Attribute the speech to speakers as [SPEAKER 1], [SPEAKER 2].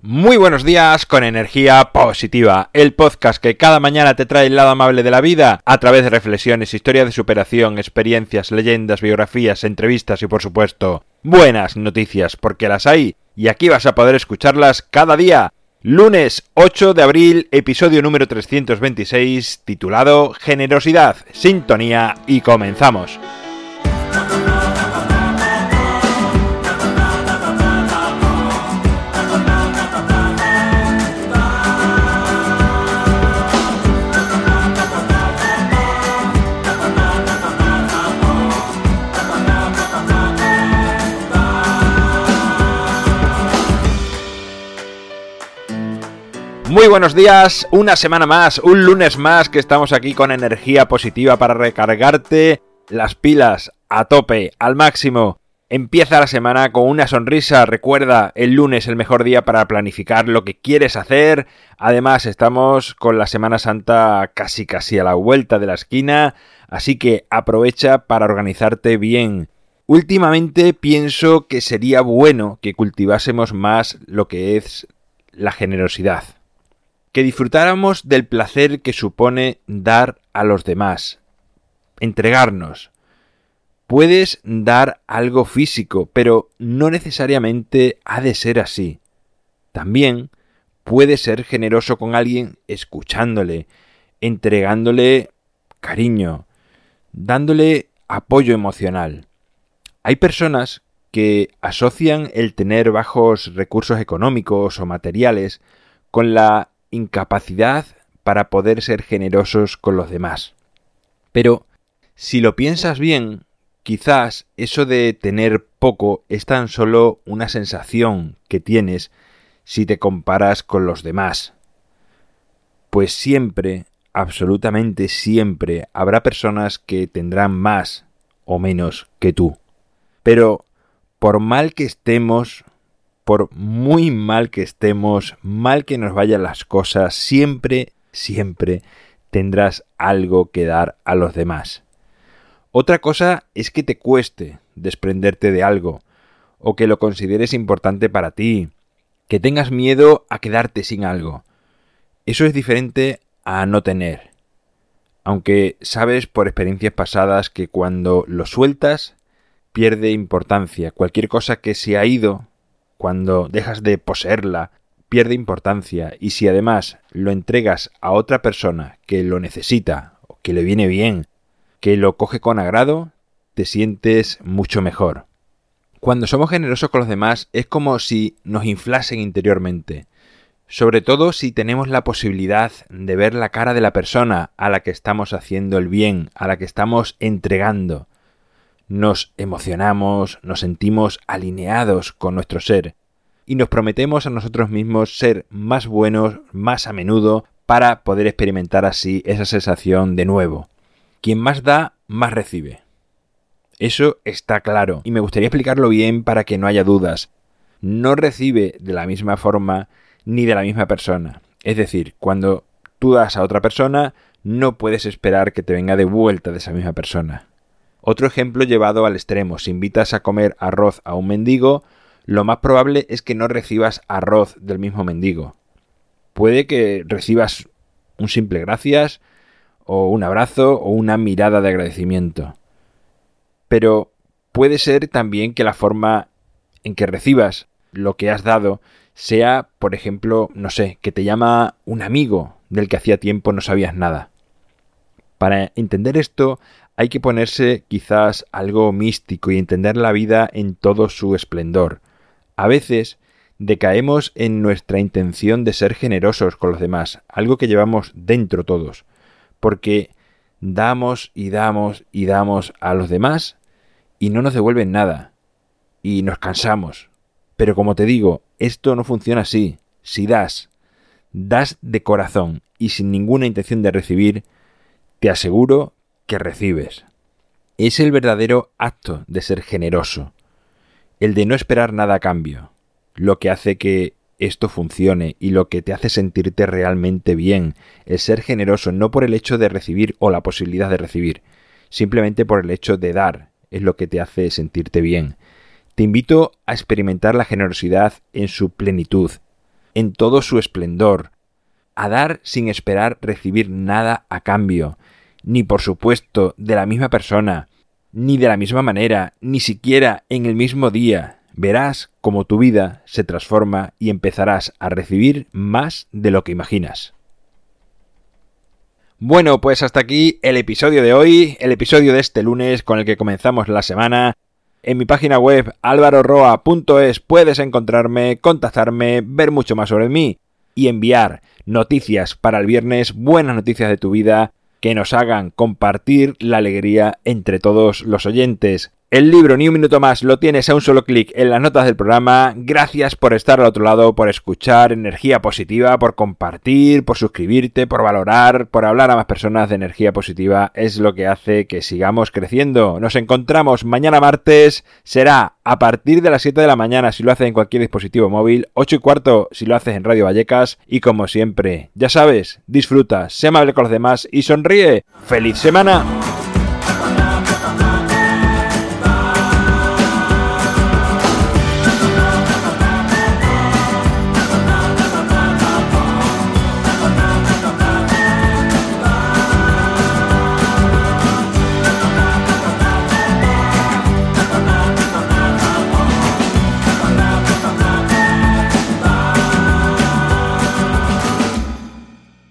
[SPEAKER 1] Muy buenos días con energía positiva, el podcast que cada mañana te trae el lado amable de la vida a través de reflexiones, historias de superación, experiencias, leyendas, biografías, entrevistas y por supuesto buenas noticias porque las hay y aquí vas a poder escucharlas cada día. Lunes 8 de abril, episodio número 326, titulado Generosidad, Sintonía y comenzamos. Muy buenos días, una semana más, un lunes más que estamos aquí con energía positiva para recargarte las pilas a tope, al máximo. Empieza la semana con una sonrisa, recuerda, el lunes el mejor día para planificar lo que quieres hacer. Además, estamos con la Semana Santa casi casi a la vuelta de la esquina, así que aprovecha para organizarte bien. Últimamente pienso que sería bueno que cultivásemos más lo que es la generosidad que disfrutáramos del placer que supone dar a los demás, entregarnos. Puedes dar algo físico, pero no necesariamente ha de ser así. También puedes ser generoso con alguien escuchándole, entregándole cariño, dándole apoyo emocional. Hay personas que asocian el tener bajos recursos económicos o materiales con la incapacidad para poder ser generosos con los demás. Pero, si lo piensas bien, quizás eso de tener poco es tan solo una sensación que tienes si te comparas con los demás. Pues siempre, absolutamente siempre, habrá personas que tendrán más o menos que tú. Pero, por mal que estemos, por muy mal que estemos, mal que nos vayan las cosas, siempre, siempre tendrás algo que dar a los demás. Otra cosa es que te cueste desprenderte de algo, o que lo consideres importante para ti, que tengas miedo a quedarte sin algo. Eso es diferente a no tener. Aunque sabes por experiencias pasadas que cuando lo sueltas pierde importancia. Cualquier cosa que se ha ido cuando dejas de poseerla, pierde importancia y si además lo entregas a otra persona que lo necesita o que le viene bien, que lo coge con agrado, te sientes mucho mejor. Cuando somos generosos con los demás es como si nos inflasen interiormente, sobre todo si tenemos la posibilidad de ver la cara de la persona a la que estamos haciendo el bien, a la que estamos entregando nos emocionamos, nos sentimos alineados con nuestro ser y nos prometemos a nosotros mismos ser más buenos más a menudo para poder experimentar así esa sensación de nuevo. Quien más da, más recibe. Eso está claro y me gustaría explicarlo bien para que no haya dudas. No recibe de la misma forma ni de la misma persona. Es decir, cuando tú das a otra persona, no puedes esperar que te venga de vuelta de esa misma persona. Otro ejemplo llevado al extremo, si invitas a comer arroz a un mendigo, lo más probable es que no recibas arroz del mismo mendigo. Puede que recibas un simple gracias, o un abrazo, o una mirada de agradecimiento. Pero puede ser también que la forma en que recibas lo que has dado sea, por ejemplo, no sé, que te llama un amigo del que hacía tiempo no sabías nada. Para entender esto hay que ponerse quizás algo místico y entender la vida en todo su esplendor. A veces decaemos en nuestra intención de ser generosos con los demás, algo que llevamos dentro todos, porque damos y damos y damos a los demás y no nos devuelven nada, y nos cansamos. Pero como te digo, esto no funciona así. Si das, das de corazón y sin ninguna intención de recibir, te aseguro que recibes. Es el verdadero acto de ser generoso, el de no esperar nada a cambio, lo que hace que esto funcione y lo que te hace sentirte realmente bien, el ser generoso no por el hecho de recibir o la posibilidad de recibir, simplemente por el hecho de dar, es lo que te hace sentirte bien. Te invito a experimentar la generosidad en su plenitud, en todo su esplendor, a dar sin esperar recibir nada a cambio, ni por supuesto de la misma persona, ni de la misma manera, ni siquiera en el mismo día. Verás cómo tu vida se transforma y empezarás a recibir más de lo que imaginas. Bueno, pues hasta aquí el episodio de hoy, el episodio de este lunes con el que comenzamos la semana. En mi página web alvaroroa.es puedes encontrarme, contactarme, ver mucho más sobre mí y enviar noticias para el viernes, buenas noticias de tu vida que nos hagan compartir la alegría entre todos los oyentes. El libro Ni un minuto más lo tienes a un solo clic en las notas del programa. Gracias por estar al otro lado, por escuchar energía positiva, por compartir, por suscribirte, por valorar, por hablar a más personas de energía positiva. Es lo que hace que sigamos creciendo. Nos encontramos mañana martes. Será a partir de las 7 de la mañana si lo haces en cualquier dispositivo móvil, 8 y cuarto si lo haces en Radio Vallecas. Y como siempre, ya sabes, disfruta, sé amable con los demás y sonríe. ¡Feliz semana!